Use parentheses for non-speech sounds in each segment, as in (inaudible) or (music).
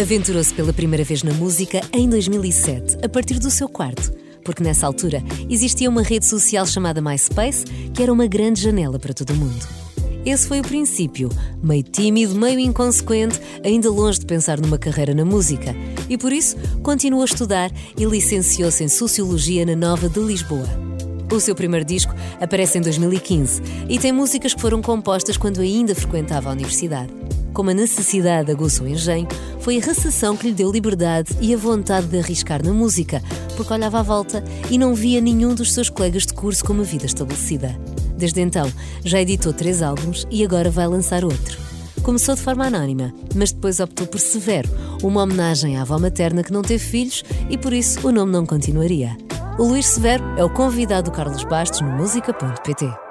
Aventurou-se pela primeira vez na música em 2007, a partir do seu quarto, porque nessa altura existia uma rede social chamada MySpace, que era uma grande janela para todo o mundo. Esse foi o princípio, meio tímido, meio inconsequente, ainda longe de pensar numa carreira na música, e por isso continuou a estudar e licenciou-se em Sociologia na Nova de Lisboa. O seu primeiro disco aparece em 2015 e tem músicas que foram compostas quando ainda frequentava a universidade. Como a necessidade aguçou o engenho, foi a recessão que lhe deu liberdade e a vontade de arriscar na música, porque olhava à volta e não via nenhum dos seus colegas de curso com uma vida estabelecida. Desde então, já editou três álbuns e agora vai lançar outro. Começou de forma anónima, mas depois optou por Severo, uma homenagem à avó materna que não teve filhos e por isso o nome não continuaria. O Luís Severo é o convidado do Carlos Bastos no música.pt.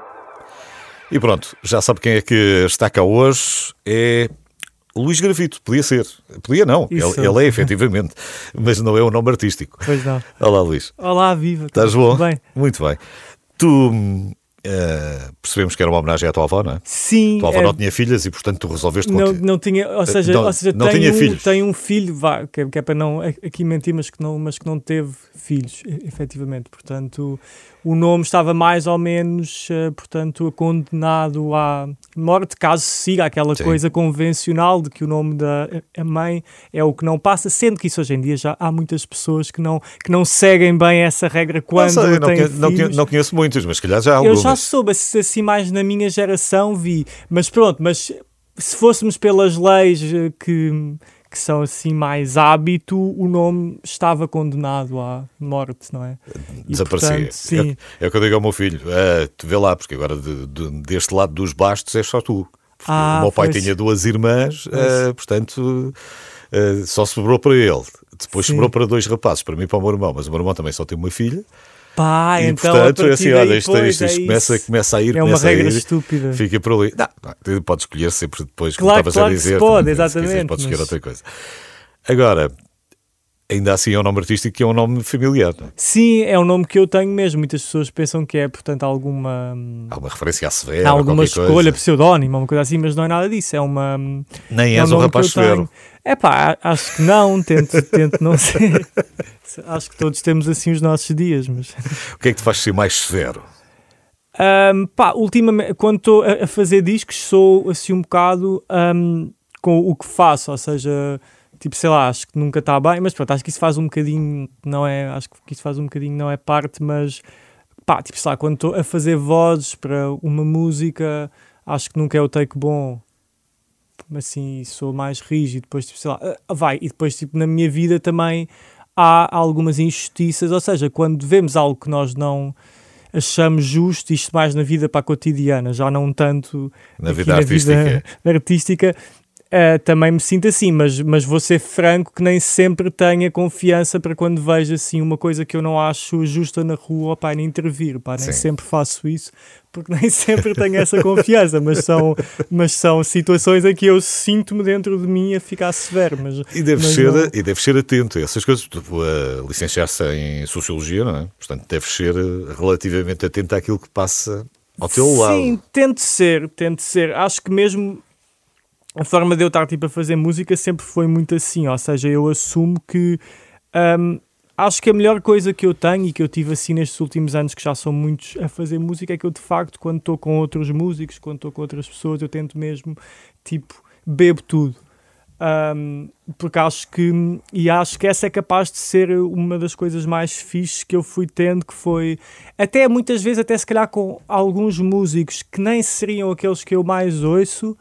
E pronto, já sabe quem é que está cá hoje. É Luís Gravito, podia ser. Podia não, ele, ele, é efetivamente, (laughs) mas não é o nome artístico. Pois não. Olá, Luís. Olá, viva. Estás bom? Bem. Muito bem. Tu Uh, percebemos que era uma homenagem à tua avó, não é? Sim. A tua avó é... não tinha filhas e, portanto, tu resolveste não, não tinha, ou seja, não, ou seja não tem, tinha um, filhos. tem um filho, vá, que, é, que é para não aqui mentir, mas que não, mas que não teve filhos, efetivamente. Portanto, o nome estava mais ou menos, portanto, condenado à morte, caso siga aquela Sim. coisa convencional de que o nome da mãe é o que não passa, sendo que isso hoje em dia já há muitas pessoas que não, que não seguem bem essa regra quando não sei, não, conheço, não, conheço, não, conheço muitos, mas calhar já há algumas. Eu já soube, assim mais na minha geração vi, mas pronto, mas se fôssemos pelas leis eh, que que são assim mais hábito, o nome estava condenado à morte, não é? Desaparecia. Sim. É, é, o que eu digo ao meu filho: uh, tu vê lá, porque agora de, de, deste lado dos bastos é só tu. Ah, o meu pai tinha duas irmãs, uh, portanto uh, só sobrou para ele. Depois Sim. sobrou para dois rapazes, para mim e para o meu irmão, mas o meu irmão também só tem uma filha. Pá, e, então portanto, é assim, olha, isto, isto, isto é começa, começa a ir, é uma regra ir, estúpida. Fica por ali. Não, não, pode escolher sempre depois, claro, como estavas claro a dizer. Que pode, também, exatamente. Se quiser, pode escolher mas... outra coisa. Agora, ainda assim é um nome artístico que é um nome familiar. Não é? Sim, é um nome que eu tenho mesmo. Muitas pessoas pensam que é, portanto, alguma. Alguma referência à severa. Alguma escolha, coisa. pseudónimo, uma coisa assim, mas não é nada disso. É uma. Nem é és um rapaz severo. É pá, acho que não, tento, tento não ser. (laughs) acho que todos temos assim os nossos dias, mas. O que é que te faz ser mais severo? Um, pá, ultimamente, quando estou a, a, fazer discos, sou assim um bocado um, com o que faço, ou seja, tipo, sei lá, acho que nunca está bem, mas pronto, acho que isso faz um bocadinho, não é, acho que isso faz um bocadinho, não é parte, mas pá, tipo, sei lá, quando estou a fazer vozes para uma música, acho que nunca é o take bom, assim, sou mais rígido, depois, tipo, sei lá, ah, vai, e depois, tipo, na minha vida também há algumas injustiças, ou seja, quando vemos algo que nós não achamos justo, isto mais na vida para a cotidiana, já não tanto na vida na artística. Vida artística (laughs) Uh, também me sinto assim, mas, mas vou ser franco que nem sempre tenho confiança para quando vejo assim uma coisa que eu não acho justa na rua, pá, nem intervir, pá, nem Sim. sempre faço isso, porque (laughs) nem sempre tenho essa confiança, mas são, mas são situações em que eu sinto-me dentro de mim a ficar severo. Mas, e deve mas ser, não... e deve ser atento a essas coisas, tipo, a licenciar-se em Sociologia, não é? Portanto, deve ser relativamente atento àquilo que passa ao teu Sim, lado. Sim, tento ser, tento ser. Acho que mesmo a forma de eu estar tipo, a fazer música sempre foi muito assim, ou seja, eu assumo que um, acho que a melhor coisa que eu tenho e que eu tive assim nestes últimos anos, que já são muitos a fazer música, é que eu de facto, quando estou com outros músicos, quando estou com outras pessoas, eu tento mesmo, tipo, bebo tudo. Um, porque acho que e acho que essa é capaz de ser uma das coisas mais fixes que eu fui tendo que foi até muitas vezes até se calhar com alguns músicos que nem seriam aqueles que eu mais ouço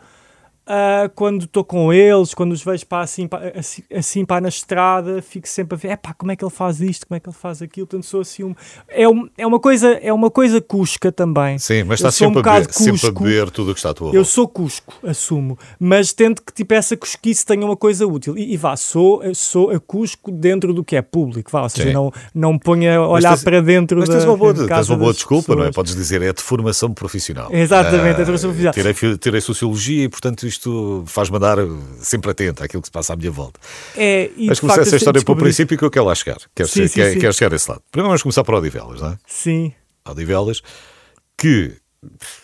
Uh, quando estou com eles, quando os vejo para assim, para, assim, assim para na estrada, fico sempre a ver, pá, como é que ele faz isto, como é que ele faz aquilo, portanto sou assim um, é, um, é uma coisa é uma coisa cusca também. Sim, mas está sempre, um a beber, sempre a beber tudo o que está à tua Eu sou cusco, assumo, mas tento que tipo essa cusquice tenha uma coisa útil e, e vá, sou, sou a cusco dentro do que é público, vá, ou seja, não, não me ponha a olhar tens, para dentro mas da tens uma boa, (laughs) tens uma boa desculpa, pessoas. não é? Podes dizer, é de formação profissional. Exatamente, é de formação profissional. Tirei, tirei Sociologia e portanto isto faz-me andar sempre atento àquilo que se passa à minha volta. É, e Mas comecei essa história para o princípio que eu quero lá chegar. Quero, sim, sim, quero, sim. quero chegar a esse lado. Primeiro vamos começar por Odivelas, não é? Sim. Odivelas, que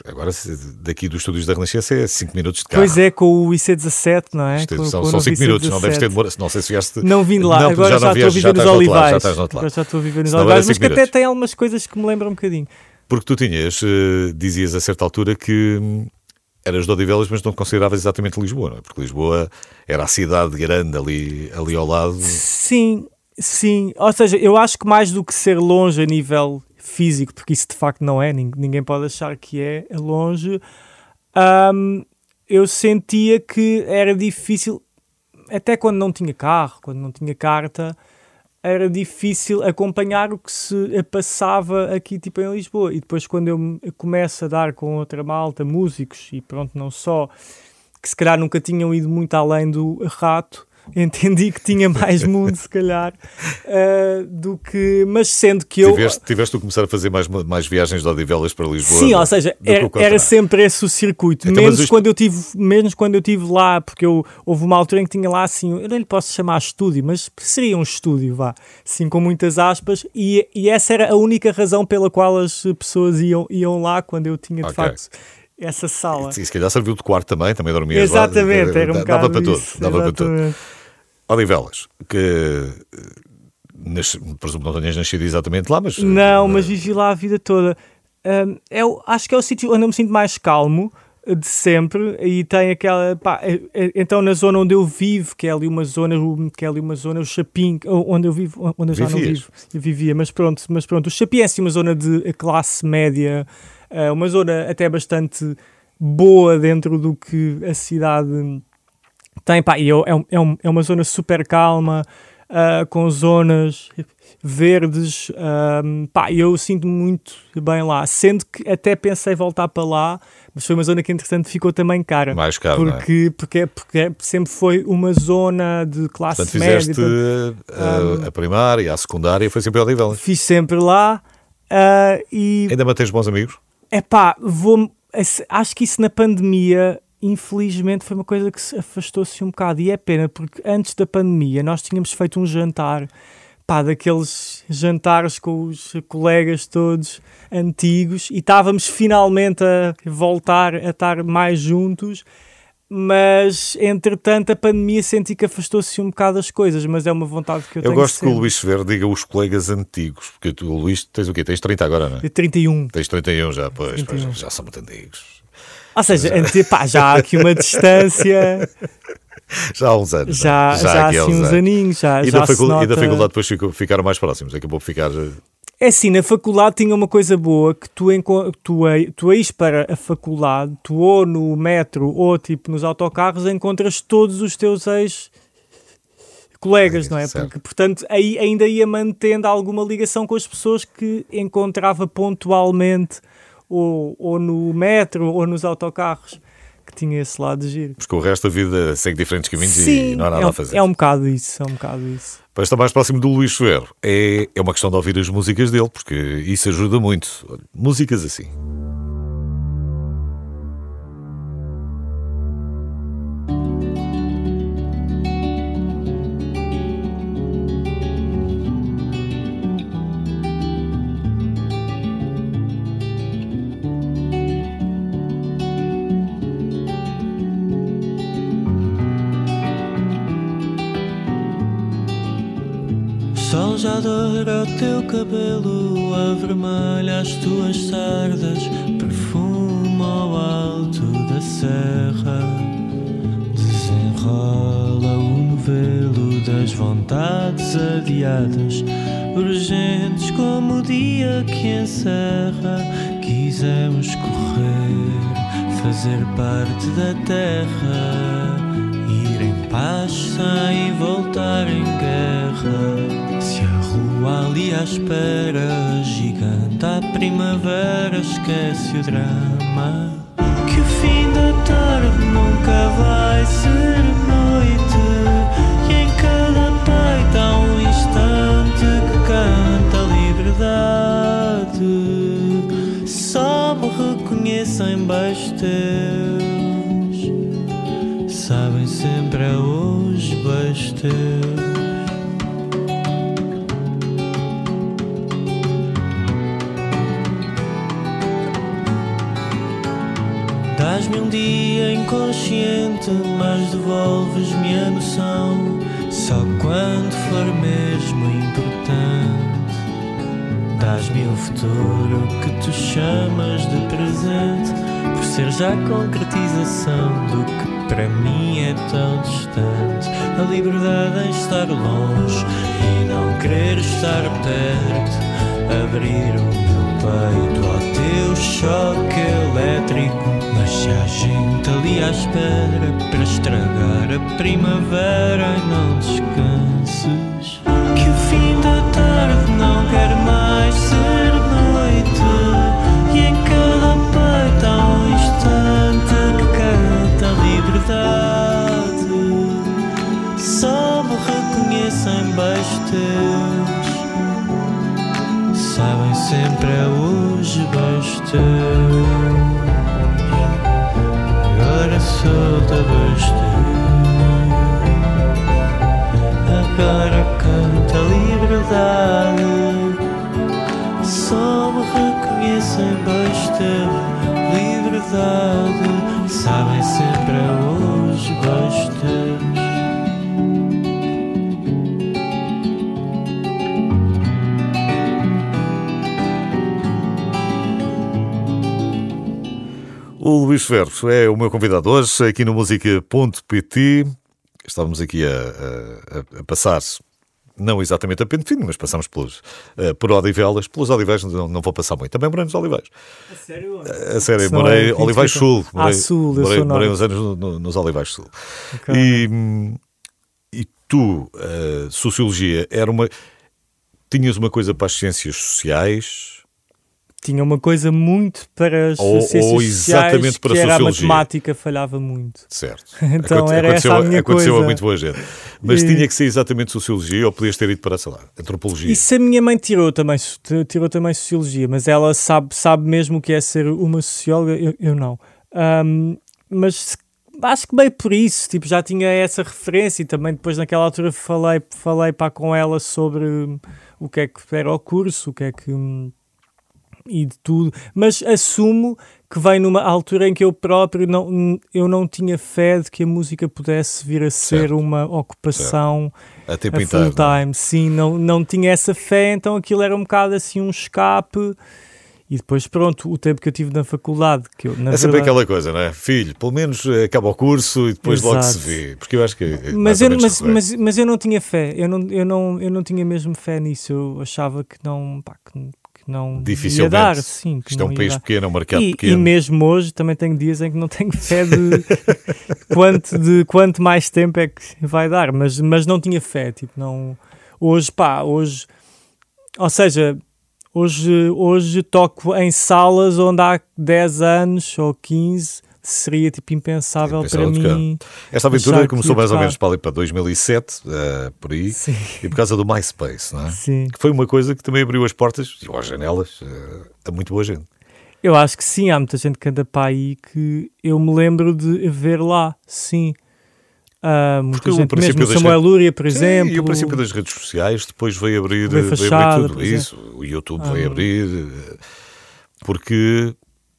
Agora, daqui dos estúdios da Renascença é 5 minutos de carro. Pois é, com o IC17, não é? Com, são 5 minutos, não deves ter demorado. Não sei se vieste. Não vim de lá, não, agora já, já estou a viver nos Olivais. Já estás Agora já estou a viver nos Olivais, mas que até tem algumas coisas que me lembram um bocadinho. Porque tu tinhas, uh, dizias a certa altura que hum, eras de Odivelas, mas não consideravas exatamente Lisboa, não é? Porque Lisboa era a cidade grande ali, ali ao lado. Sim, sim. Ou seja, eu acho que mais do que ser longe a nível físico, porque isso de facto não é, ninguém pode achar que é, é longe. Um, eu sentia que era difícil, até quando não tinha carro, quando não tinha carta, era difícil acompanhar o que se passava aqui tipo em Lisboa. E depois quando eu começo a dar com outra malta, músicos e pronto, não só, que se calhar nunca tinham ido muito além do rato, entendi que tinha mais mundo, se calhar, uh, do que. Mas sendo que eu. Tiveste, tiveste a começar a fazer mais, mais viagens de Odivelas para Lisboa? Sim, ou seja, era, era, sempre esse o circuito. Então, menos, isto... quando eu tive, menos quando eu tive lá, porque eu, houve uma altura em que tinha lá assim, eu não lhe posso chamar estúdio, mas seria um estúdio, vá, assim com muitas aspas, e, e essa era a única razão pela qual as pessoas iam, iam lá quando eu tinha de okay. facto essa sala. E se calhar serviu de quarto também, também dormias Exatamente, lá. era um dava para tudo, dava para tudo. Odivelas, que nas, presumo não tenhas nascido exatamente lá, mas... Não, mas vivi lá a vida toda. Um, eu acho que é o sítio onde eu me sinto mais calmo de sempre e tem aquela pá, é, é, então na zona onde eu vivo que é ali uma zona que é ali uma zona o Chapim onde eu vivo onde eu já Vivias. não vivo eu vivia mas pronto mas pronto o Chapim é assim uma zona de classe média uh, uma zona até bastante boa dentro do que a cidade tem, pá, e é, é, um, é uma zona super calma, uh, com zonas verdes, um, pá, eu sinto muito bem lá, sendo que até pensei voltar para lá, mas foi uma zona que entretanto ficou também cara. Mais cara, porque, é? porque, porque sempre foi uma zona de classe Portanto, média. Fizeste a, a, primária e a secundária foi sempre ao nível. Fiz sempre lá uh, e... Ainda mantens bons amigos? É pá, vou... Acho que isso na pandemia infelizmente foi uma coisa que se afastou-se um bocado. E é pena porque antes da pandemia nós tínhamos feito um jantar pá, daqueles jantares com os colegas todos antigos e estávamos finalmente a voltar a estar mais juntos mas entretanto a pandemia senti que afastou-se um bocado as coisas, mas é uma vontade que eu, eu tenho. Eu gosto que o Luís Severo diga os colegas antigos, porque tu, o Luís, tens o quê? Tens 30 agora, não é? 31. Tens 31 já, pois, 31. pois já são muito antigos. Ou seja, já. Pá, já há aqui uma (laughs) distância. Já há uns anos. Já, é? já, já há assim uns anos. aninhos. Já, e, já da nota... e da faculdade depois ficaram mais próximos, acabou por ficar. É assim, na faculdade tinha uma coisa boa que tu, tu, tu para a faculdade, tu ou no metro ou tipo nos autocarros encontras todos os teus ex colegas, é, não é? Certo. Porque, portanto, aí ainda ia mantendo alguma ligação com as pessoas que encontrava pontualmente ou, ou no metro ou nos autocarros que tinha esse lado de giro. Porque o resto da vida segue diferentes caminhos Sim, e não há nada é um, a fazer. É um bocado isso, é um bocado isso. Para estar mais próximo do Luís Ferro, é, é uma questão de ouvir as músicas dele, porque isso ajuda muito. Músicas assim. Sol já doura o teu cabelo, avermelha as tuas sardas, perfuma ao alto da serra, desenrola o novelo das vontades adiadas, urgentes como o dia que encerra. Quisemos correr, fazer parte da terra, ir em paz sem voltar em guerra ali à espera, gigante à primavera, esquece o drama. Que o fim da tarde nunca vai ser noite, e em cada peito há um instante que canta a liberdade. Só me reconhecem teus, sabem sempre a hoje teus. Deixas-me um dia inconsciente, mas devolves-me a noção. Só quando for mesmo importante, dás-me o futuro que tu chamas de presente, por ser já a concretização do que para mim é tão distante. A liberdade em estar longe e não querer estar perto. Abrir o meu peito ao teu choque elétrico. Se há gente ali à espera para estragar a primavera e não descanses. Que o fim da tarde não O Luís Ferro é o meu convidado hoje aqui no música.pt. Estávamos aqui a, a, a passar, não exatamente a pente fino, mas passamos pelos, uh, por Odivelas. Pelos Olivais não, não vou passar muito. Também morei nos Olivais. A sério? A sério, morei é Olivais Sul. Morei, ah, Sul, morei, morei uns anos no, no, nos Olivais Sul. Okay. E, e tu, uh, Sociologia, era uma... Tinhas uma coisa para as ciências sociais tinha uma coisa muito para as ou, ciências ou exatamente sociais, para que a era sociologia. a matemática falhava muito. Certo. (laughs) então Aconte era aconteceu, essa a minha aconteceu coisa. a muito boa gente. Mas e... tinha que ser exatamente sociologia ou podias ter ido para, sei lá, antropologia. Isso a minha mãe tirou também, tirou também sociologia, mas ela sabe, sabe mesmo o que é ser uma socióloga, eu, eu não. Um, mas acho que bem por isso, tipo, já tinha essa referência e também depois naquela altura falei, falei pá, com ela sobre o que é que era o curso, o que é que e de tudo, mas assumo que vem numa altura em que eu próprio não, eu não tinha fé de que a música pudesse vir a ser certo. uma ocupação a, tempo a full time. Sim, não, não tinha essa fé, então aquilo era um bocado assim um escape. E depois, pronto, o tempo que eu tive na faculdade. Que eu, é sempre verdade... aquela coisa, não é? Filho, pelo menos acaba o curso e depois Exato. logo se vê. Porque eu acho que. É mas, eu, mas, mas, mas, eu não tinha fé, eu não, eu, não, eu não tinha mesmo fé nisso. Eu achava que não. Pá, que que não Dificilmente. dar. Sim, que Isto é um país dar. pequeno, é um mercado e, pequeno. E mesmo hoje também tenho dias em que não tenho fé de (laughs) quanto, de quanto mais tempo é que vai dar, mas, mas não tinha fé, tipo, não... Hoje, pá, hoje... Ou seja, hoje, hoje toco em salas onde há 10 anos ou 15 seria tipo impensável, impensável para mim. Esta aventura começou mais ou menos para, ali, para 2007, uh, eh, por aí, Sim. e por causa do MySpace, não é? Sim. Que foi uma coisa que também abriu as portas, ou as janelas, uh, a muito boa gente. Eu acho que sim, há muita gente que anda para aí que eu me lembro de ver lá, sim. Uh, muita Porque gente, mesmo Samuel redes... Lúria, por sim, exemplo. E o princípio das redes sociais depois veio abrir, veio, fachada, veio abrir tudo isso. O YouTube ah, veio abrir, eh, porque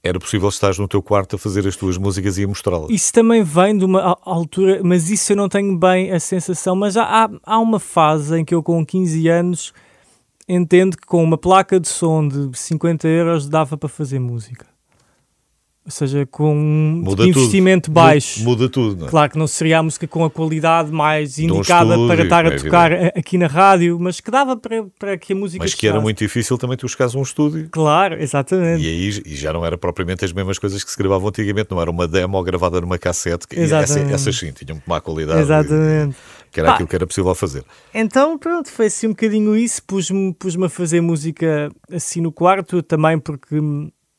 era possível estar no teu quarto a fazer as tuas músicas e a mostrá-las. Isso também vem de uma altura, mas isso eu não tenho bem a sensação. Mas há, há uma fase em que eu, com 15 anos, entendo que com uma placa de som de 50 euros dava para fazer música. Ou seja, com um investimento tudo. baixo. Muda tudo, não é? Claro que não seria a música com a qualidade mais indicada estúdio, para estar a é tocar aqui na rádio, mas que dava para, para que a música Mas que era muito difícil também tu chegares a um estúdio. Claro, exatamente. E aí e já não era propriamente as mesmas coisas que se gravavam antigamente, não era uma demo gravada numa cassete. Que. Essa, essas sim tinham má qualidade. Exatamente. E, que era Pá, aquilo que era possível fazer. Então, pronto, foi assim um bocadinho isso. Pus-me pus a fazer música assim no quarto, também porque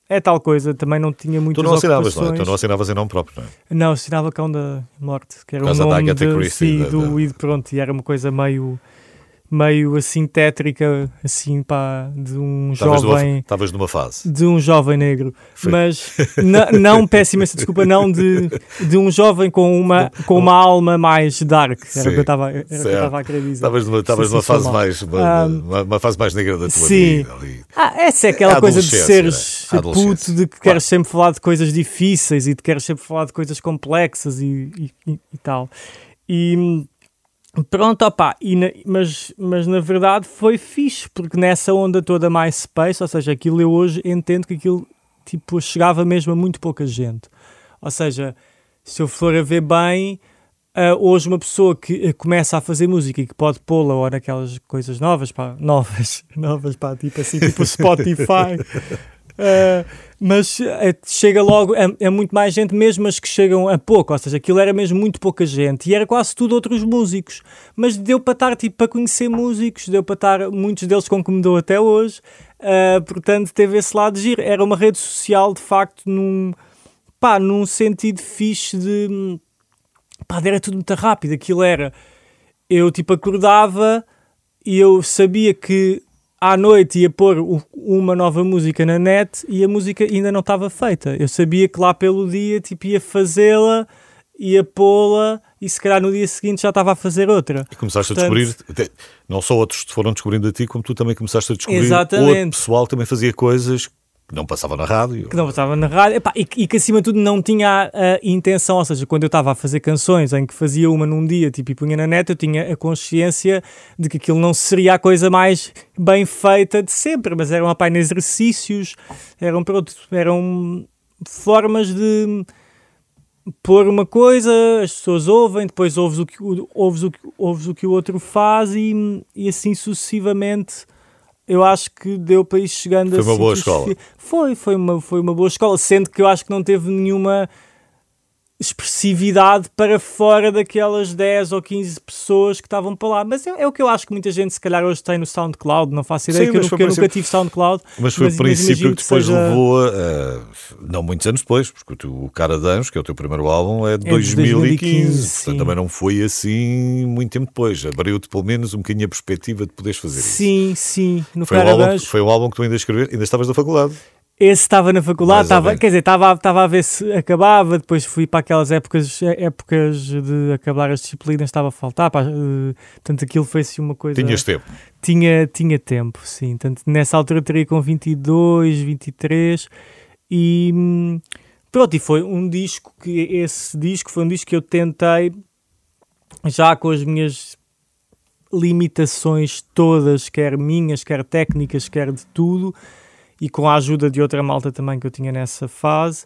é tal coisa, também não tinha muitas Tu não assinavas, não é? Tu não assinavas em nome próprio, não é? Não, assinava Cão da Morte, que era o nome da de, Christie, sim, da, do, e pronto, e era uma coisa meio meio assim tétrica, assim pá, de um tavas jovem. Estavas numa fase. De um jovem negro. Foi. Mas não, (laughs) peço imensa desculpa, não de, de um jovem com uma, com uma alma mais dark. Era o que eu estava a querer dizer. Estavas numa, estavas numa fase mais uma, uma, uma, fase mais negra da tua sim. vida. Ali. Ah, essa é aquela coisa de seres é? puto, de que claro. queres sempre falar de coisas difíceis e de queres sempre falar de coisas complexas e, e, e, e tal. E Pronto, opá, na, mas, mas na verdade foi fixe, porque nessa onda toda MySpace, ou seja, aquilo eu hoje entendo que aquilo tipo, chegava mesmo a muito pouca gente. Ou seja, se eu for a ver bem, uh, hoje uma pessoa que uh, começa a fazer música e que pode pô-la ou naquelas coisas novas, pá, (laughs) novas, novas, pá, tipo assim, tipo (laughs) Spotify, Uh, mas uh, chega logo, é, é, muito mais gente mesmo, mas que chegam a pouco, ou seja, aquilo era mesmo muito pouca gente. E era quase tudo outros músicos, mas deu para estar, tipo, para conhecer músicos, deu para estar, muitos deles com que me dou até hoje, uh, portanto teve esse lado de giro, era uma rede social de facto num, pá, num sentido fixe de, pá, era tudo muito rápido, aquilo era, eu tipo acordava e eu sabia que à noite ia pôr uma nova música na net e a música ainda não estava feita. Eu sabia que lá pelo dia tipo, ia fazê-la, ia pô-la e se calhar no dia seguinte já estava a fazer outra. E começaste Portanto, a descobrir, não só outros te foram descobrindo a ti, como tu também começaste a descobrir exatamente. outro pessoal também fazia coisas que não passava na rádio. Que não passava na rádio. Epá, e, e, que acima de tudo não tinha a, intenção, ou seja, quando eu estava a fazer canções em que fazia uma num dia tipo, e punha na net, eu tinha a consciência de que aquilo não seria a coisa mais bem feita de sempre, mas eram apenas exercícios, eram, pronto, eram formas de pôr uma coisa, as pessoas ouvem, depois ouves o que, ouves o, ouves o, que o outro faz e, e assim sucessivamente eu acho que deu para ir chegando foi uma boa escola. Foi, foi uma, foi uma boa escola, sendo que eu acho que não teve nenhuma expressividade para fora daquelas 10 ou 15 pessoas que estavam para lá. Mas é, é, o que eu acho que muita gente, se calhar, hoje tem no SoundCloud. Não faço ideia, Sim, que, eu, nunca tive SoundCloud. Mas foi o princípio que depois seja... levou a. Uh, não muitos anos depois, porque o Cara de Anjos, que é o teu primeiro álbum, é de é 2015. 2015 portanto, também não foi assim muito tempo depois. Abriu-te pelo menos um bocadinho a perspectiva de poderes fazer sim, isso. Sim, sim. No foi, Cara um álbum, foi um álbum que tu ainda escrever, ainda estavas na faculdade. Esse estava na faculdade, estava, quer dizer, estava, estava a ver se acabava, depois fui para aquelas épocas, épocas de acabar as disciplinas, estava a faltar, pá, uh, portanto aquilo foi assim uma coisa... Tinhas tempo? Tinha, tinha tempo, sim, portanto nessa altura teria com 22, 23 e hum, pronto, e foi um disco que, esse disco foi um disco que eu tentei, já com as minhas limitações todas, quer minhas, quer técnicas, quer de tudo, e com a ajuda de outra malta também que eu tinha nessa fase,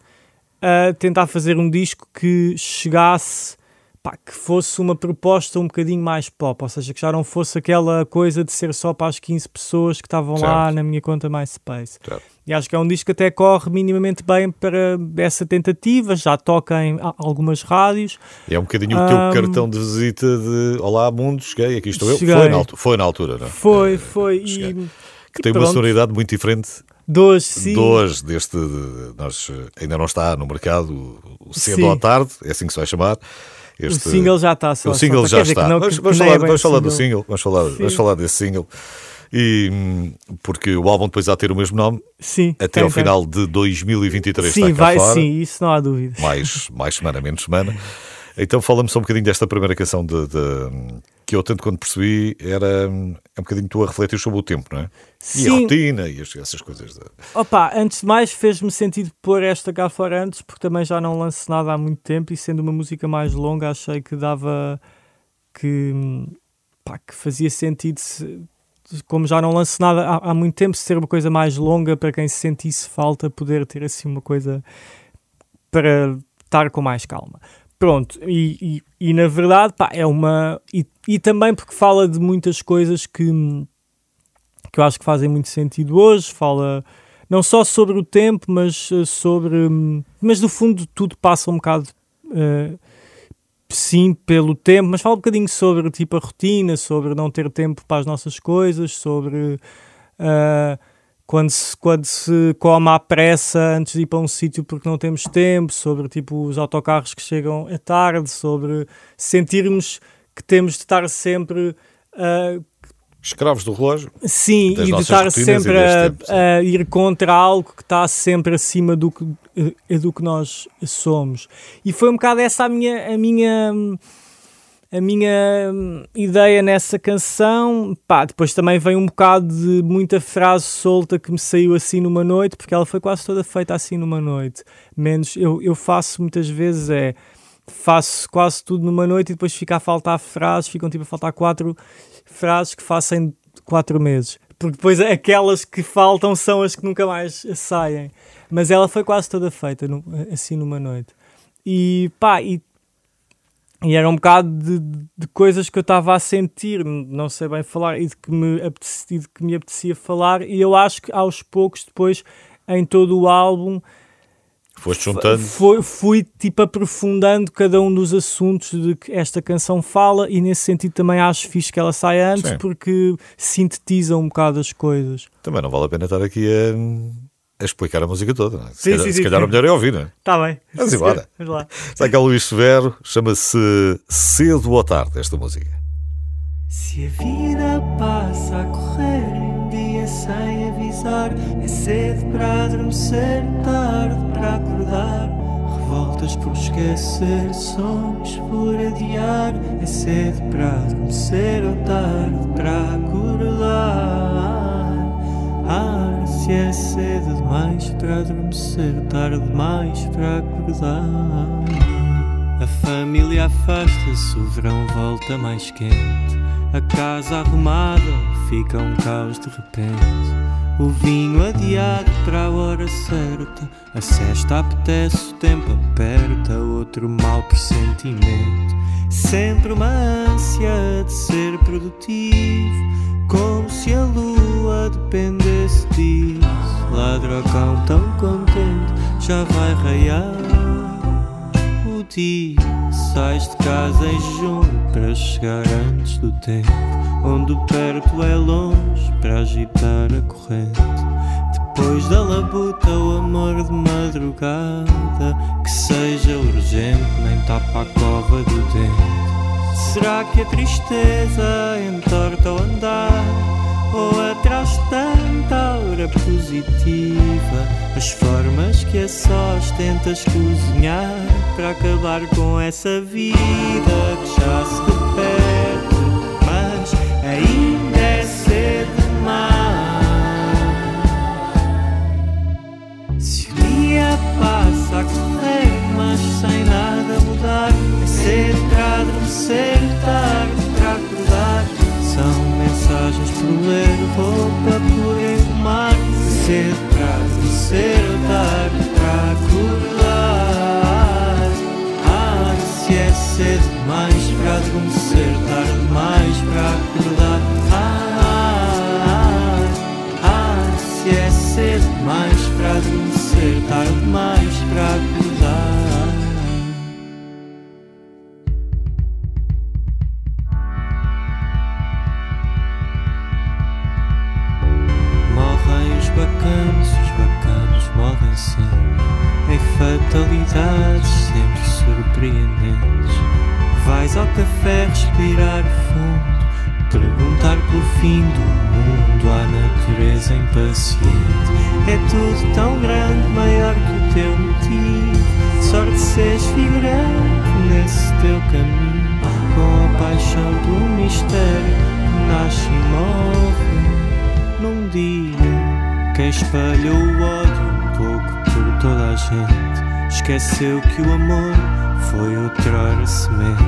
a tentar fazer um disco que chegasse, pá, que fosse uma proposta um bocadinho mais pop, ou seja, que já não fosse aquela coisa de ser só para as 15 pessoas que estavam certo. lá na minha conta MySpace. Certo. E acho que é um disco que até corre minimamente bem para essa tentativa, já toca em algumas rádios. É um bocadinho um, o teu cartão de visita de Olá Mundo, cheguei, aqui estou cheguei. eu. Foi na, foi na altura, não é? Foi, foi. E, que tem pronto. uma sonoridade muito diferente Dois, sim. Dois deste. Nós, ainda não está no mercado o cedo sim. ou tarde, é assim que se vai chamar. Este, o single já está. Só, o single só, já está. Não, vamos, vamos falar, é vamos falar do single. Vamos falar, vamos falar desse single. E, porque o álbum depois há ter o mesmo nome sim, até ao final de 2023 sim, vai, fora. Sim, isso não há dúvida. Mais, mais semana, menos semana. Então fala-me só um bocadinho desta primeira canção de, de, que eu, tanto quando percebi, era um bocadinho tu a refletir sobre o tempo, não é? Sim. E a rotina e essas coisas. Opa, antes de mais, fez-me sentido pôr esta cá fora antes, porque também já não lanço nada há muito tempo e sendo uma música mais longa, achei que dava. que, pá, que fazia sentido. Se, como já não lanço nada há, há muito tempo, ser uma coisa mais longa para quem se sentisse falta, poder ter assim uma coisa para estar com mais calma. Pronto, e, e, e, na verdade, pá, é uma. E, e também porque fala de muitas coisas que, que eu acho que fazem muito sentido hoje. Fala não só sobre o tempo, mas eh, sobre. Mas no fundo, tudo passa um bocado. Uh, sim, pelo tempo, mas fala um bocadinho sobre tipo a rotina, sobre não ter tempo para as nossas coisas, sobre. Uh, quando se, quando se come à pressa antes de ir para um sítio porque não temos tempo, sobre tipo os autocarros que chegam à tarde, sobre sentirmos que temos de estar sempre uh, escravos do relógio. Sim, e de estar sempre a, tempo, a, ir contra algo que está sempre acima do que, eh, do que nós somos. E foi um bocado essa a minha, a minha, a minha ideia nessa canção. Pá, depois também vem um bocado de muita frase solta que me saiu assim numa noite, porque ela foi quase toda feita assim numa noite. Menos eu, eu faço muitas vezes é faço quase tudo numa noite e depois fica a faltar frases, ficam tipo a faltar quatro frases que faço em quatro meses. Porque depois aquelas que faltam são as que nunca mais saem. Mas ela foi quase toda feita assim numa noite. E pá, e, e era um bocado de, de coisas que eu estava a sentir, não sei bem falar, e de, que me apetecia, de que me apetecia falar. E eu acho que aos poucos, depois, em todo o álbum, Foste juntando? Fui, fui tipo aprofundando cada um dos assuntos de que esta canção fala e nesse sentido também acho fixe que ela saia antes Sim. porque sintetiza um bocado as coisas. Também não vale a pena estar aqui a, a explicar a música toda. Não é? Se sim, calhar, sim, se calhar sim. melhor é ouvir, não é? Está bem. Vamos embora. Vamos lá. Está cá Luís Severo, chama-se Cedo ou Tarde esta música. Se a vida passa a correr sem avisar. É cedo para adormecer, tarde para acordar. Revoltas por esquecer, sonhos por adiar. É cedo para adormecer ou tarde para acordar. Ah, se é cedo demais para adormecer, tarde demais para acordar. A família afasta-se, o verão volta mais quente. A casa arrumada fica um caos de repente. O vinho adiado para a hora certa. A cesta apetece, o tempo aperta. Outro mau pressentimento. Sempre uma ânsia de ser produtivo. Como se a lua dependesse disso. Ladra o cão tão contente, já vai raiar dia sais de casa em junho para chegar antes do tempo, onde o perto é longe para agitar a corrente. Depois da labuta, o amor de madrugada, que seja urgente, nem tapa a cova do dente. Será que a tristeza entorta o andar? Ou atrás tanta aura positiva. As formas que a sós tentas cozinhar para acabar com essa vida que já se repete, mas ainda é cedo demais. Se o dia passa a correr, mas sem nada mudar, é cedo para adormecer, tarde. São mensagens por ler, roupa por engomar, cedo para adormecer, tarde para acordar. Ah, se é cedo demais para adormecer, tarde demais para acordar. Ah, ah, se é cedo demais para adormecer, tarde demais para acordar. Vais ao café respirar fundo, perguntar pelo fim do mundo à natureza impaciente. É tudo tão grande, maior que o teu motivo. Sorte seres figurante nesse teu caminho, com a paixão do mistério que nasce e morre num dia. Quem espalhou o ódio um pouco por toda a gente Esqueceu que o amor foi outrora semente.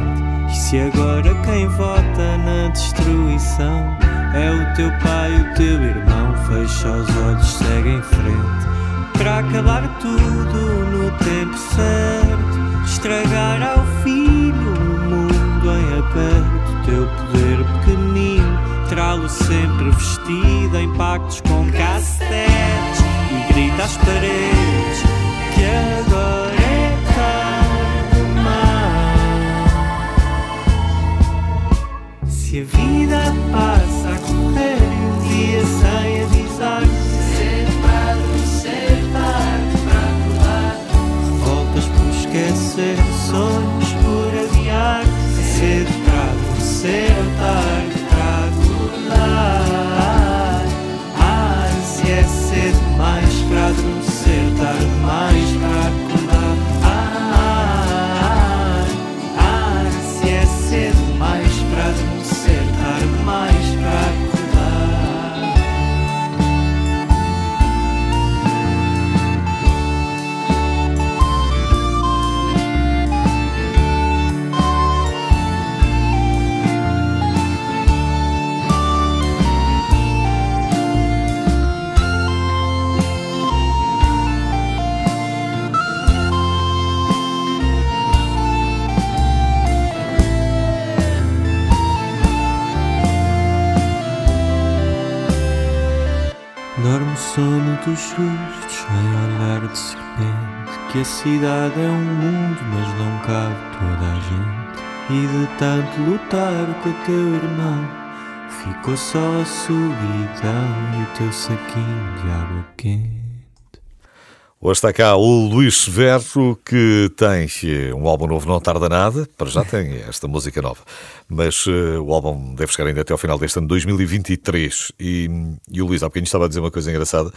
E se agora quem vota na destruição é o teu pai, o teu irmão, fecha os olhos, segue em frente. Para acabar tudo no tempo certo, estragar ao filho o mundo em aberto. Teu poder pequenino, trá-lo sempre vestido em pactos com cassetes e grita às paredes que agora Se a vida passa a correr e um dia sem avisar, ser para ser tarde para acordar. Revoltas por esquecer, sonhos cidade é um mundo, mas não cabe toda a gente. E de tanto lutar com o teu irmão, ficou só a solidão e o teu saquinho de água quente. Hoje está cá o Luís Severo, que tem eh, um álbum novo, não tarda nada, para já tem (laughs) esta música nova, mas uh, o álbum deve chegar ainda até ao final deste ano, 2023. E, e o Luís, há bocadinho estava a dizer uma coisa engraçada,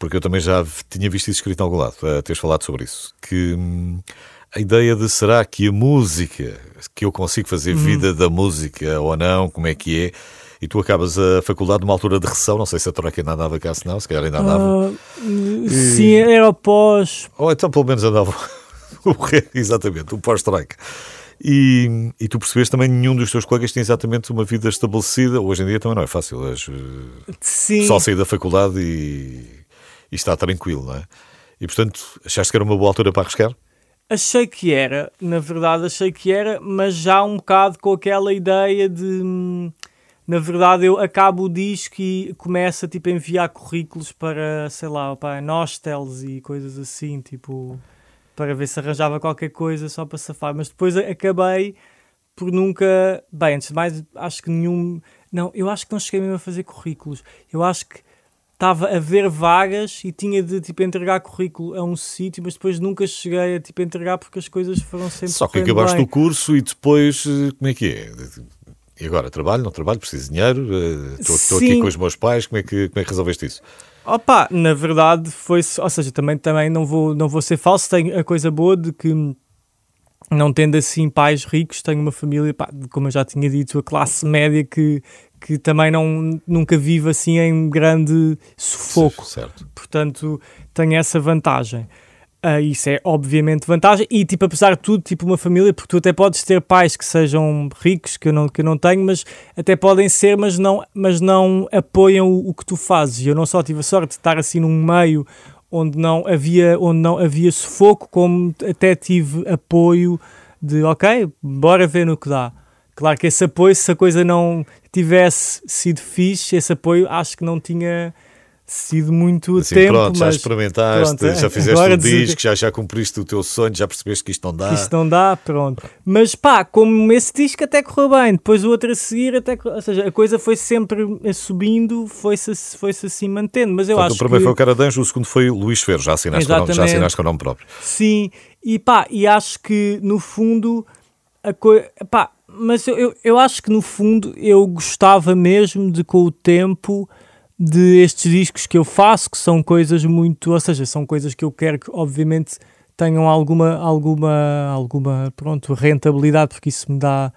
porque eu também já tinha visto isso escrito em algum lado, uh, teres falado sobre isso, que hum, a ideia de será que a música, que eu consigo fazer hum. vida da música ou não, como é que é e tu acabas a faculdade numa altura de recessão, não sei se a Troika ainda andava cá, se não, se calhar ainda andava. Uh, e... Sim, era pós. Ou então pelo menos andava (laughs) exatamente, o pós-Troika. E, e tu percebeste também nenhum dos teus colegas tinha exatamente uma vida estabelecida. Hoje em dia também não é fácil. És, Sim. Só sair da faculdade e, e está tranquilo, não é? E portanto, achaste que era uma boa altura para arriscar? Achei que era, na verdade, achei que era, mas já um bocado com aquela ideia de hum, na verdade eu acabo o disco e começo tipo, a enviar currículos para, sei lá, para Nostels e coisas assim, tipo, para ver se arranjava qualquer coisa só para safar. Mas depois acabei por nunca. Bem, antes de mais, acho que nenhum. Não, eu acho que não cheguei mesmo a fazer currículos. Eu acho que estava a ver vagas e tinha de tipo entregar currículo a um sítio, mas depois nunca cheguei a tipo entregar porque as coisas foram sempre Só que acabaste bem. o curso e depois eh, como é que é? E agora, trabalho, não trabalho, preciso de dinheiro, estou uh, aqui com os meus pais, como é que, como é que resolveste isso? Opa, na verdade foi, ou seja, também, também não, vou, não vou ser falso, tenho a coisa boa de que não tendo assim pais ricos, tenho uma família, pá, como eu já tinha dito, a classe média que, que também não, nunca vive assim em grande sufoco. Certo. Portanto, tenho essa vantagem. Uh, isso é obviamente vantagem e tipo apesar de tudo tipo uma família porque tu até podes ter pais que sejam ricos que eu não que eu não tenho mas até podem ser mas não mas não apoiam o, o que tu fazes eu não só tive a sorte de estar assim num meio onde não havia onde não havia sufoco como até tive apoio de ok bora ver no que dá claro que esse apoio se a coisa não tivesse sido fixe esse apoio acho que não tinha sido muito assim, tempo. Pronto, já experimentaste, pronto, já é, (laughs) fizeste o disco, que... já, já cumpriste o teu sonho, já percebeste que isto não dá. Isto não dá, pronto. Mas pá, como esse disco até correu bem, depois o outro a seguir, até, ou seja, a coisa foi sempre subindo, foi-se foi -se assim mantendo. Mas eu Portanto, acho o primeiro que... foi o Caradanjo, o segundo foi o Luís Ferro, já assinaste, com o nome, já assinaste com o nome próprio. Sim, e pá, e acho que no fundo a coisa. Pá, mas eu, eu, acho que no fundo eu gostava mesmo de com o tempo de estes discos que eu faço, que são coisas muito, ou seja, são coisas que eu quero que obviamente tenham alguma alguma alguma pronto, rentabilidade, porque isso me dá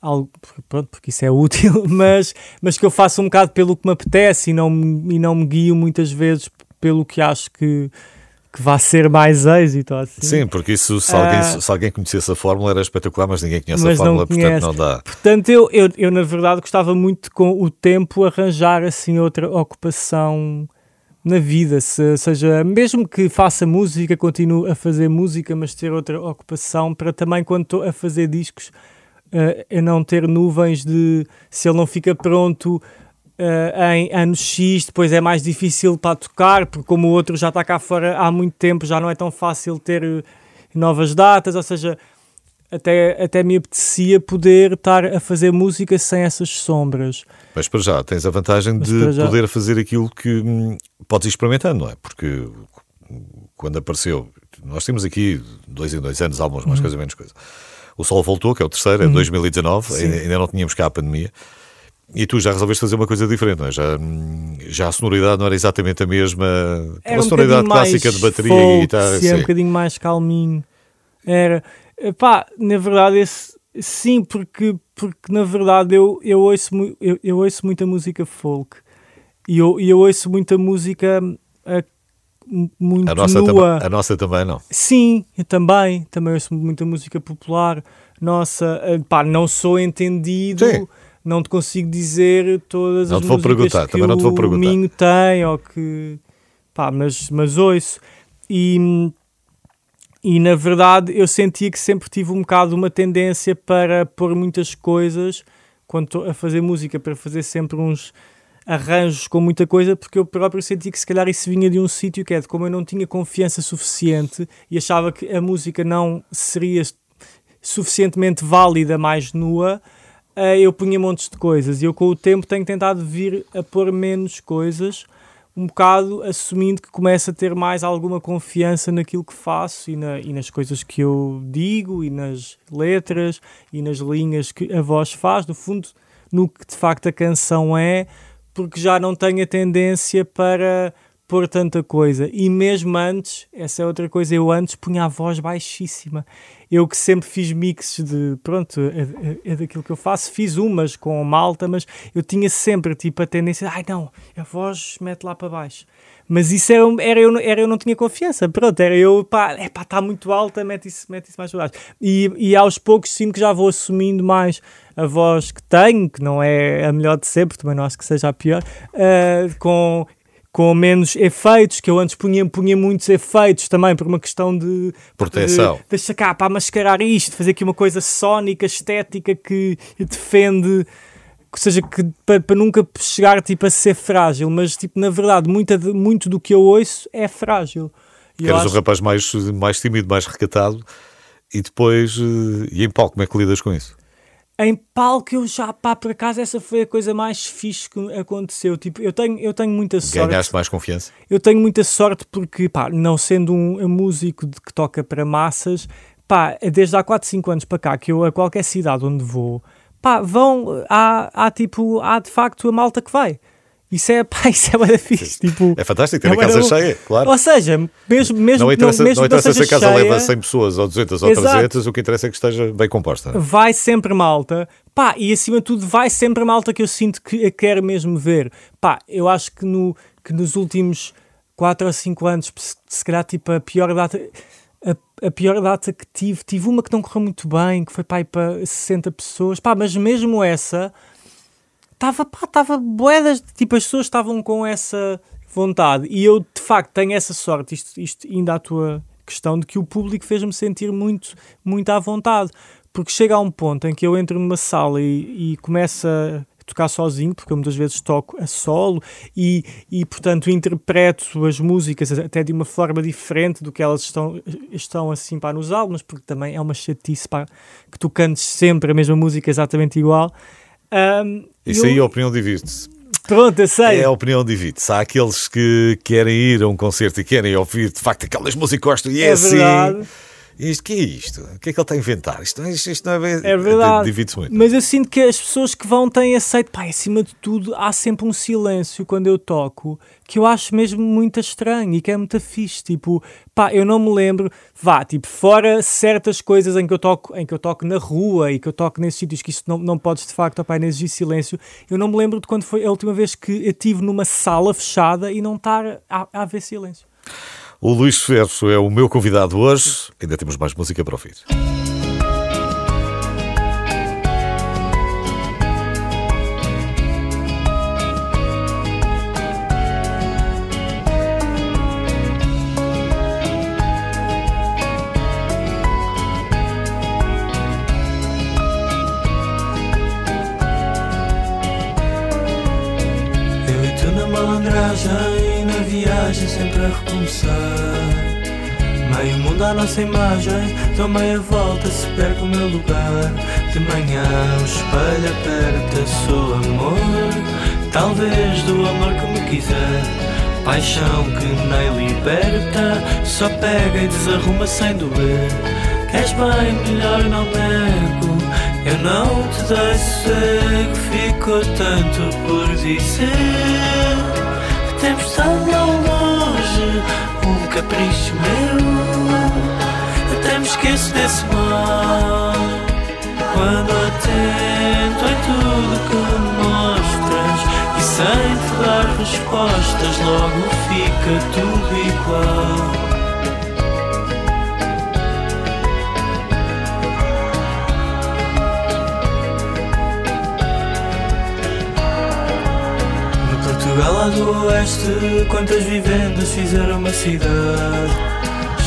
algo, pronto, porque isso é útil, (laughs) mas mas que eu faço um bocado pelo que me apetece e não e não me guio muitas vezes pelo que acho que que vá ser mais êxito. Assim. Sim, porque isso, se alguém, uh, se alguém conhecesse a fórmula era espetacular, mas ninguém conhece mas a fórmula, portanto não dá. Portanto, eu, eu, eu na verdade gostava muito com o tempo arranjar assim outra ocupação na vida, se, seja, mesmo que faça música, continue a fazer música, mas ter outra ocupação para também quando estou a fazer discos, uh, a não ter nuvens de se ele não fica pronto uh, em anos X, depois é mais difícil para tocar, porque como o outro já está cá fora há muito tempo, já não é tão fácil ter eh, novas datas, ou seja, até, até me apetecia poder estar a fazer música sem essas sombras. Mas para já tens a vantagem Mas de poder fazer aquilo que hum, podes ir experimentando, não é? Porque quando apareceu, nós temos aqui dois em dois anos, algumas mais uhum. coisa, menos coisa. O Sol voltou, que é o terceiro, é uhum. 2019, ainda, ainda não tínhamos cá a pandemia. E tu já resolveste fazer uma coisa diferente, não é? Já, já a sonoridade não era exatamente a mesma. Era a sonoridade clássica de bateria folk, e guitarra. Sim, um bocadinho mais calminho. Era. Pá, na verdade, esse, sim, porque, porque na verdade eu, eu, ouço, eu, eu ouço muita música folk. E eu, eu ouço muita música a, muito a nossa nua. a nossa também não? Sim, eu também. Também ouço muita música popular. Nossa, pá, não sou entendido. Sim não te consigo dizer todas não as músicas perguntar, que também não te vou perguntar. o Minho tem, ou que... Pá, mas, mas ouço. E, e, na verdade, eu sentia que sempre tive um bocado uma tendência para pôr muitas coisas, quando estou a fazer música, para fazer sempre uns... arranjos com muita coisa, porque eu próprio senti que se calhar isso vinha de um sítio que é de como eu não tinha confiança suficiente e achava que a música não seria suficientemente válida mais nua, eu punha montes de coisas. E eu com o tempo tenho tentado vir a pôr menos coisas, um bocado assumindo que começo a ter mais alguma confiança naquilo que faço e, na, e nas coisas que eu digo e nas letras e nas linhas que a voz faz. No fundo, no que de facto a canção é porque já não tenho a tendência para pôr tanta coisa. E mesmo antes, essa é outra coisa, eu antes punha a voz baixíssima. Eu que sempre fiz mixes de, pronto, é, é, é, daquilo que eu faço, fiz umas com malta, mas eu tinha sempre tipo a tendência, ai não, a voz mete lá para baixo. Mas isso era, era, eu, era eu não tinha confiança, pronto, era eu, pá, é pá, está muito alta, mete isso, mete isso mais para baixo. E, e aos poucos sinto que já vou assumindo mais a voz que tenho, que não é a melhor de sempre, também não acho que seja a pior, uh, com, com menos efeitos, que eu antes punha, punha muitos efeitos também por uma questão de proteção. De, deixa cá para mascarar isto, fazer aqui uma coisa sónica, estética que defende ou seja, que para, para, nunca chegar tipo, a ser frágil, mas tipo, na verdade, muita, muito do que eu ouço é frágil. E Eras acho... um rapaz mais, mais tímido, mais recatado, e depois, eh, e em palco, como é que lidas com isso? Em palco eu já, pá, por acaso essa foi a coisa mais fixe que aconteceu. Tipo, eu tenho, eu tenho muita sorte. Ganhaste mais confiança? Eu tenho muita sorte porque, pá, não sendo um, um músico de, que toca para massas, pá, desde há 4, 5 anos para cá, que eu a qualquer cidade onde vou, pá, vão, há, há tipo, há de facto a malta que vai. Isso é, (laughs) pá, isso é bem fixe. Tipo, é fantástico ter é a casa cheia, claro. Ou seja, mesmo, mesmo não interessa, não, mesmo não interessa se a casa cheia, leva 100 pessoas, ou 200 ou 300, o que interessa é que esteja bem composta. Vai sempre malta, pá, e acima de tudo, vai sempre malta que eu sinto que quero mesmo ver. Pá, eu acho que, no, que nos últimos 4 ou 5 anos, se calhar, tipo, a pior data. A, a, pior data que tive, tive uma que não correu muito bem, que foi pá, para 60 pessoas, pá, mas mesmo essa, estava, pá, estava boedas, tipo, as pessoas estavam com essa vontade. E eu, de facto, tenho essa sorte, isto, isto ainda a tua questão, de que o público fez-me sentir muito, muito à vontade. Porque chega a um ponto em que eu entro numa sala e, e começo a tocar sozinho, porque eu muitas vezes toco a solo e, e, portanto, interpreto as músicas até de uma forma diferente do que elas estão, estão assim para nos álbuns, porque também é uma chatice para que tu cantes sempre a mesma música exatamente igual. Um, Isso eu... aí a opinião divide-se. Pronto, eu sei. É a opinião divide-se. Há aqueles que querem ir a um concerto e querem ouvir de facto aquelas músicas e é, é assim. Verdade isto, que é isto? O que é que ele está a inventar? Isto, isto, isto não é, é verdade. Muito. Mas eu sinto que as pessoas que vão têm aceito. Pá, acima de tudo, há sempre um silêncio quando eu toco que eu acho mesmo muito estranho e que é muito fixe. Tipo, pá, eu não me lembro. Vá, tipo, fora certas coisas em que eu toco, em que eu toco na rua e que eu toco nesses sítios que isso não, não podes de facto, pá, exigir silêncio. Eu não me lembro de quando foi a última vez que eu estive numa sala fechada e não estar a, a haver silêncio. O Luís Ferro é o meu convidado hoje. Ainda temos mais música para ouvir. Recomeçar. Meio mundo à nossa imagem, dou meia volta se perco o meu lugar. De manhã o espelho aperta, sou amor. Talvez do amor que me quiser. Paixão que nem liberta, só pega e desarruma sem doer. Queres bem, melhor não nego. Eu não te dei sossego, ficou tanto por dizer. Temos tão longe um capricho meu. Até me esqueço desse mal. Quando atento em tudo que me mostras e sem te dar respostas, logo fica tudo igual. Lá do oeste, quantas vivendas fizeram uma cidade?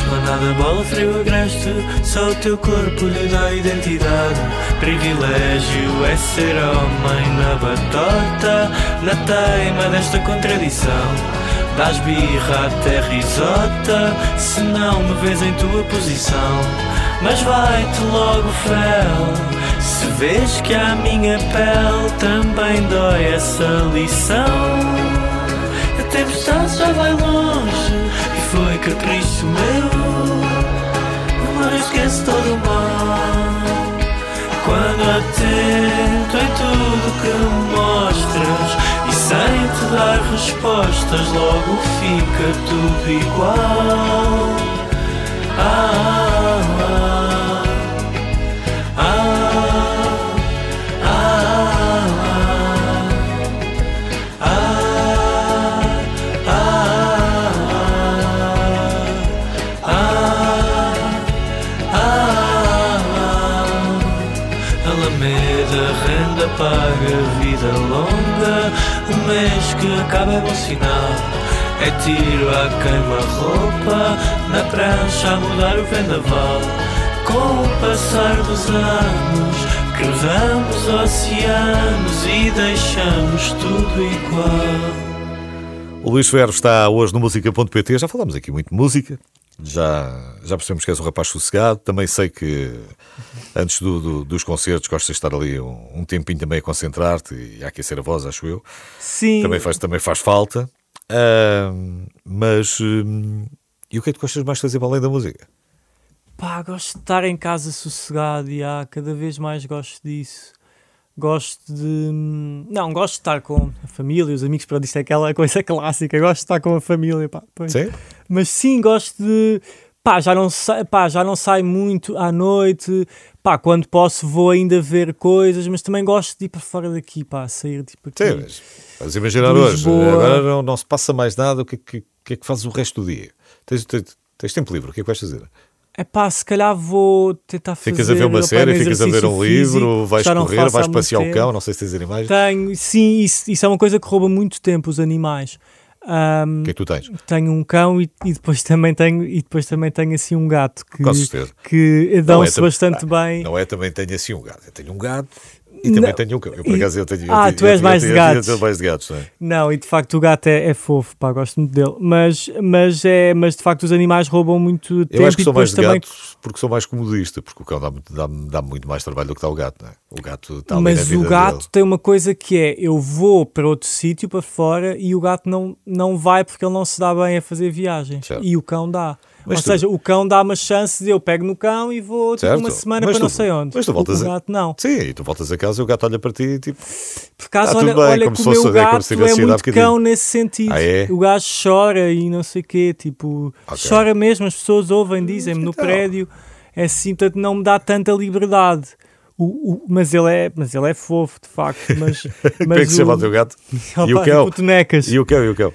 Não nada bola, frio agreste Só o teu corpo lhe dá identidade. Privilégio é ser homem na batota Na teima desta contradição. Das birra até risota Se não me vês em tua posição. Mas vai-te logo fel se vês que a minha pele também dói essa lição A tempestade já vai longe. E foi capricho meu. Agora esquece todo o mal. Quando atento em tudo que me mostras. E sem te dar respostas logo fica tudo igual. Ah, ah, ah. Que acaba é bom sinal. É tiro a queima-roupa Na prancha a mudar o vendaval. Com o passar dos anos Cruzamos oceanos e deixamos tudo igual. O Luís Ferro está hoje no música.pt. Já falámos aqui muito música, já, já percebemos que és um rapaz sossegado. Também sei que antes do, do, dos concertos gostas de estar ali um, um tempinho também a concentrar-te e a aquecer a voz, acho eu. Sim. Também faz, também faz falta. Uh, mas uh, e o que é que tu gostas mais de fazer para além da música? Pá, gosto de estar em casa sossegado e há, cada vez mais gosto disso gosto de. Não, gosto de estar com a família, os amigos, para isto é aquela coisa (laughs) clássica, gosto de estar com a família, pá, Sim? Mas sim, gosto de. Pá, já não, sa... pá, já não saio muito à noite, pá, quando posso vou ainda ver coisas, mas também gosto de ir para fora daqui, pá, sair tipo aqui. Sim, mas, mas imaginar hoje, agora não, não se passa mais nada, o que, que, que é que fazes o resto do dia? Tens, tens, tens tempo livre, o que é que vais fazer? É pá, se calhar vou tentar fazer. Ficas a ver uma série, ficas a ver um livro, vais correr, vais passear o cão, não sei se tens animais. Tenho, sim, isso, isso, é uma coisa que rouba muito tempo os animais. Um, que é que tu tens? Tenho um cão e, e, depois também tenho e depois também tenho assim um gato que, Com certeza. que dão-se é, bastante ah, bem. Não é também tenho assim um gato, eu tenho um gato e também não. tenho um cão. Eu, por acaso, eu tenho. Ah, eu, tu és eu, mais de gatos. Eu, mais de gatos, não é? Não, e de facto o gato é, é fofo, pá, gosto muito dele. Mas, mas, é, mas de facto os animais roubam muito tempo. Eu acho que sou mais de também... gatos porque sou mais comodista, porque o cão dá, dá, dá muito mais trabalho do que dá o gato, não é? O gato está ali Mas o gato dele. tem uma coisa que é: eu vou para outro sítio, para fora, e o gato não, não vai porque ele não se dá bem a fazer viagens. Certo. E o cão dá. Mas Ou tu... seja, o cão dá uma chance de eu pego no cão e vou tipo, uma semana mas para tu, não sei onde. Mas tu voltas o, gato a... não. Sim, e tu voltas a casa e o gato olha para ti e tipo. Por acaso, olha, bem, olha que o meu gato é muito cão nesse sentido. Ah, é? O gajo chora e não sei o quê, tipo, okay. chora mesmo, as pessoas ouvem, dizem-me no então. prédio, é assim, portanto não me dá tanta liberdade. O, o, mas, ele é, mas ele é fofo, de facto. Mas, (laughs) mas Como é que se chama o teu gato? (laughs) e o cão? (laughs) E o cão? E o cão?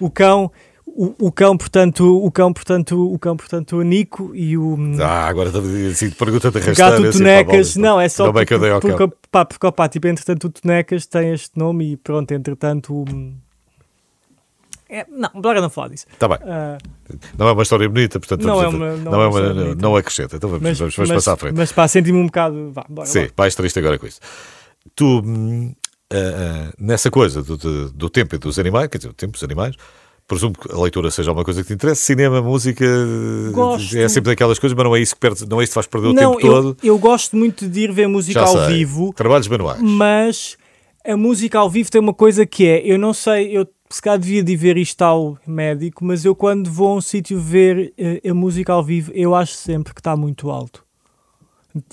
O cão o, o, cão, portanto, o cão, portanto, o cão, portanto, o Nico e o Ah, agora assim, pergunta-te O gato assim, Tonecas, não, é só porque, que eu dei ao porque, porque, pá, porque pá, tipo, entretanto o Tonecas tem este nome e pronto, entretanto o é, não, melhor não falar disso. Está bem. Uh, não é uma história bonita, portanto não, é uma, não, não, é uma, não, não acrescenta. Então vamos, mas, vamos, vamos mas, passar à frente. Mas pá, senti-me um bocado. Vá, bora, Sim, vais triste agora com isso. Tu, uh, uh, nessa coisa do, do, do, tempo e dos animais, quer dizer, o tempo dos animais, presumo que a leitura seja uma coisa que te interessa. Cinema, música, gosto. é sempre daquelas coisas, mas não é isso que, perde, não é isso que faz perder o não, tempo eu, todo. Eu gosto muito de ir ver música Já ao sei. vivo. Trabalhos manuais. Mas a música ao vivo tem uma coisa que é, eu não sei, eu se calhar devia de ver isto ao médico, mas eu quando vou a um sítio ver eh, a música ao vivo, eu acho sempre que está muito alto.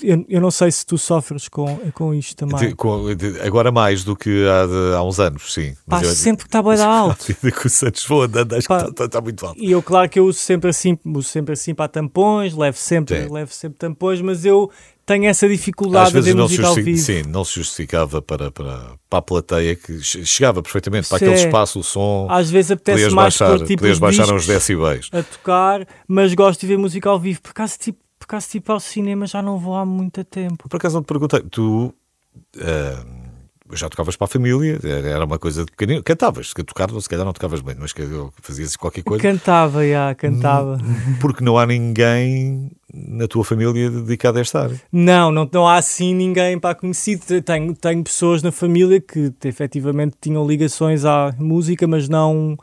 Eu, eu, não sei se tu sofres com, com isto também. De, com, de, agora mais do que há, de, há uns anos, sim. Pá, eu, sempre que está bem (laughs) alto. Que o Santos vou andando, acho Pá, que está, está, muito alto. E eu, claro que eu uso sempre assim, uso sempre assim para tampões, levo sempre, levo sempre tampões, mas eu tenho essa dificuldade Às vezes de música ao vivo. Sim, não se justificava para, para, para a plateia que chegava perfeitamente para aquele é. espaço, o som. Às vezes apetece mais baixar, tipo podias baixar uns decibéis. A tocar, mas gosto de ver música ao vivo. Por acaso, tipo, por acaso, tipo, ao cinema já não vou há muito tempo. Por acaso não te perguntei, tu uh, já tocavas para a família, era uma coisa de pequenino. Cantavas, que tocar, se calhar não tocavas bem, mas fazias qualquer coisa. Cantava, já, cantava. Porque não há ninguém na tua família dedicado a esta área. Não, não, não há assim ninguém para conhecido. Tenho, tenho pessoas na família que efetivamente tinham ligações à música, mas não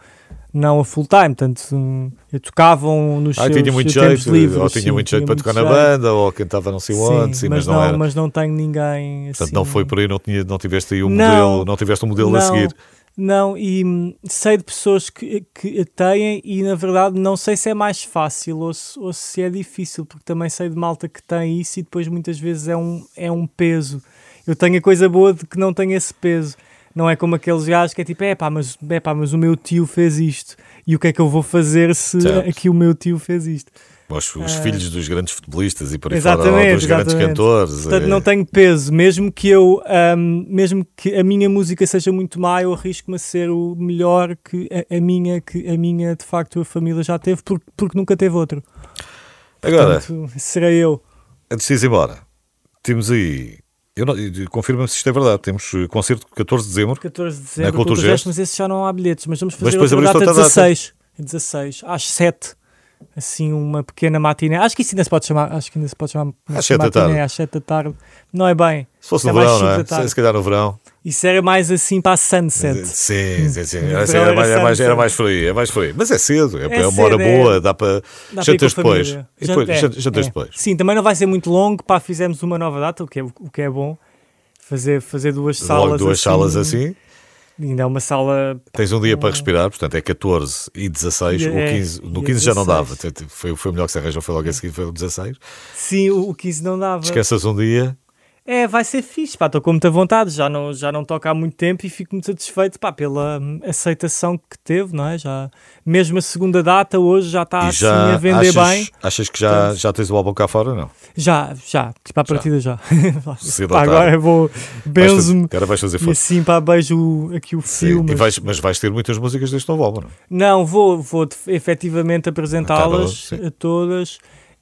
não a full time, portanto, eu tocavam nos ah, seus tinha muito jeito, livres, ou tinha sim, muito jeito para tocar na banda, ou cantava não sei onde, sim, mas, mas, não, era. mas não tenho ninguém assim. Portanto, não foi por aí, não, tinha, não tiveste aí um não, modelo, não tiveste um modelo não, a seguir. Não, e hum, sei de pessoas que, que têm e na verdade não sei se é mais fácil ou se, ou se é difícil, porque também sei de malta que tem isso e depois muitas vezes é um, é um peso. Eu tenho a coisa boa de que não tenho esse peso. Não é como aqueles gajos que é tipo, é pá, mas, é pá, mas o meu tio fez isto. E o que é que eu vou fazer se certo. aqui o meu tio fez isto? Os, os ah, filhos dos grandes futebolistas e por aí fora, dos grandes cantores. Portanto, é... não tenho peso. Mesmo que eu, um, mesmo que a minha música seja muito má, eu arrisco-me a ser o melhor que a, a, minha, que a minha, de facto, a família já teve, porque, porque nunca teve outro. Agora, Portanto, serei eu. Antes de ir embora, temos aí Confirma-me se isto é verdade. Temos eh, concerto 14 de dezembro. 14 de dezembro, na Cultura Gesto, mas esse já não há bilhetes. Mas vamos fazer mas outra data 16. Data. 16, às 7. Assim, uma pequena matiné. Acho que isso ainda se pode chamar. Acho que ainda se pode chamar. Às 7 da tarde. Às 7 da tarde. Não é bem. Se fosse é no verão, não é? Se calhar no verão. Isso era mais assim para a sunset. Sim, sim, sim. Era, assim, era, mais, era, mais, era mais frio, é mais frio. Mas é cedo, é, é, uma hora é. boa, dá para. Dá jantas depois. E depois é, jantas é. depois. Sim, também não vai ser muito longo. Pá, fizemos uma nova data, o que é, o que é bom fazer, fazer duas salas Logo duas assim, salas assim. Ainda é uma sala. Tens um dia para respirar, portanto é 14 e 16. E, o 15, é, no 15 já não dava, foi, foi o melhor que se arranjou, foi logo a seguir, foi o 16. Sim, o 15 não dava. Descansas um dia é, vai ser fixe, pá, estou com muita vontade, já não, já não toca há muito tempo e fico muito satisfeito, pá, pela hum, aceitação que teve, não é? Já, mesmo a segunda data hoje já está assim a vender achas, bem. Achas que já, então, já tens o álbum cá fora, não? Já, já, tipo à partida já. (laughs) já. pá, agora vou, benzo-me e assim, pá, beijo aqui o filme. Vais, mas vais ter muitas músicas deste novo álbum, não? Não, vou, vou efetivamente apresentá-las a todas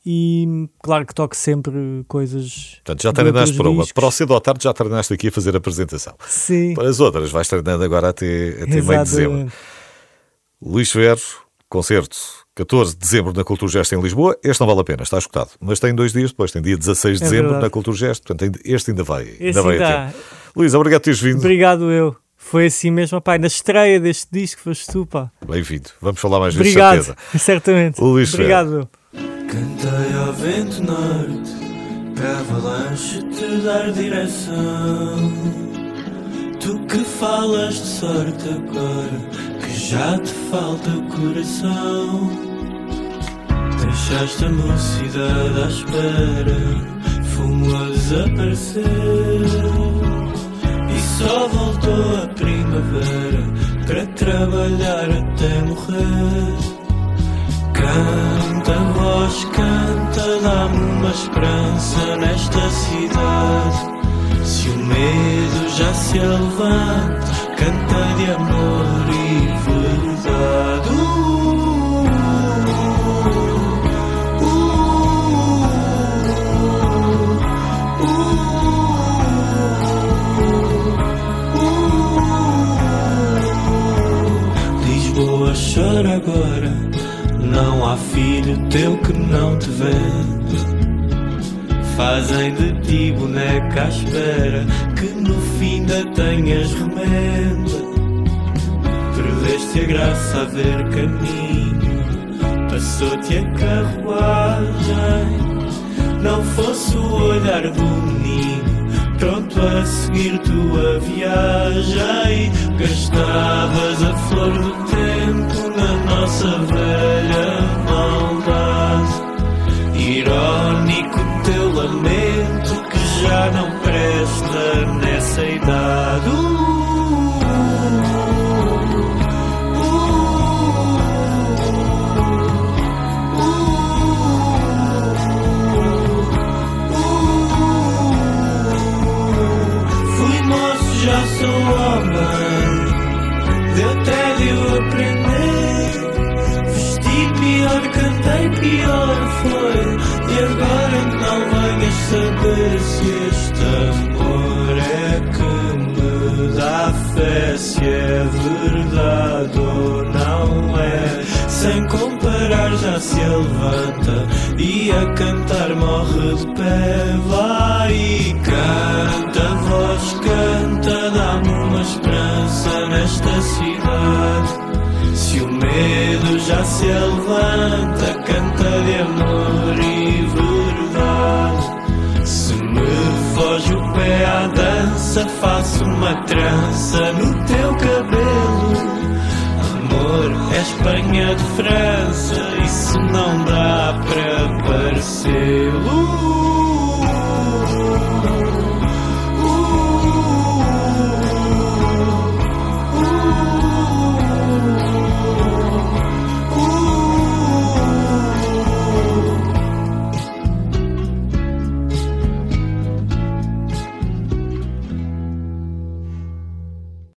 e claro que toco sempre coisas. Portanto, já treinaste para uma. Para o cedo ou tarde já treinaste aqui a fazer a apresentação. Sim. Para as outras, vais treinando agora até, até meio de dezembro. Luís Ferro, concerto 14 de dezembro na Cultura Gesto em Lisboa. Este não vale a pena, está escutado. Mas tem dois dias depois, tem dia 16 de é dezembro na Cultura Gesto. Portanto, este ainda vai, este ainda vai a tempo. Luís, obrigado por teres vindo. Obrigado eu. Foi assim mesmo, pai, na estreia deste disco foste tu, pá. Bem-vindo. Vamos falar mais vezes, certeza. (laughs) certamente. Luís Obrigado. Cantei ao vento norte Para avalanche te dar direção. Tu que falas de sorte agora Que já te falta o coração. Deixaste a mocidade à espera Fumo a desaparecer. E só voltou a primavera Para trabalhar até morrer Canta, voz, canta, dá-me uma esperança nesta cidade. Se o medo já se levanta, canta de amor e verdade. Lisboa chora agora não há filho teu que não te venda. Fazem de ti boneca à espera que no fim da tenhas remenda. Perdeste a graça a ver caminho, passou-te a carruagem. Não fosse o olhar do menino, pronto a seguir tua viagem. Gastavas a flor do tempo nossa velha maldade. Irónico teu lamento que já não presta nessa idade. Morre de pé. Vai e canta, voz canta, dá-me uma esperança nesta cidade. Se o medo já se levanta, canta de amor e verdade. Se me foge o pé à dança, faço uma trança no teu cabelo. Amor, é Espanha de França, isso não dá.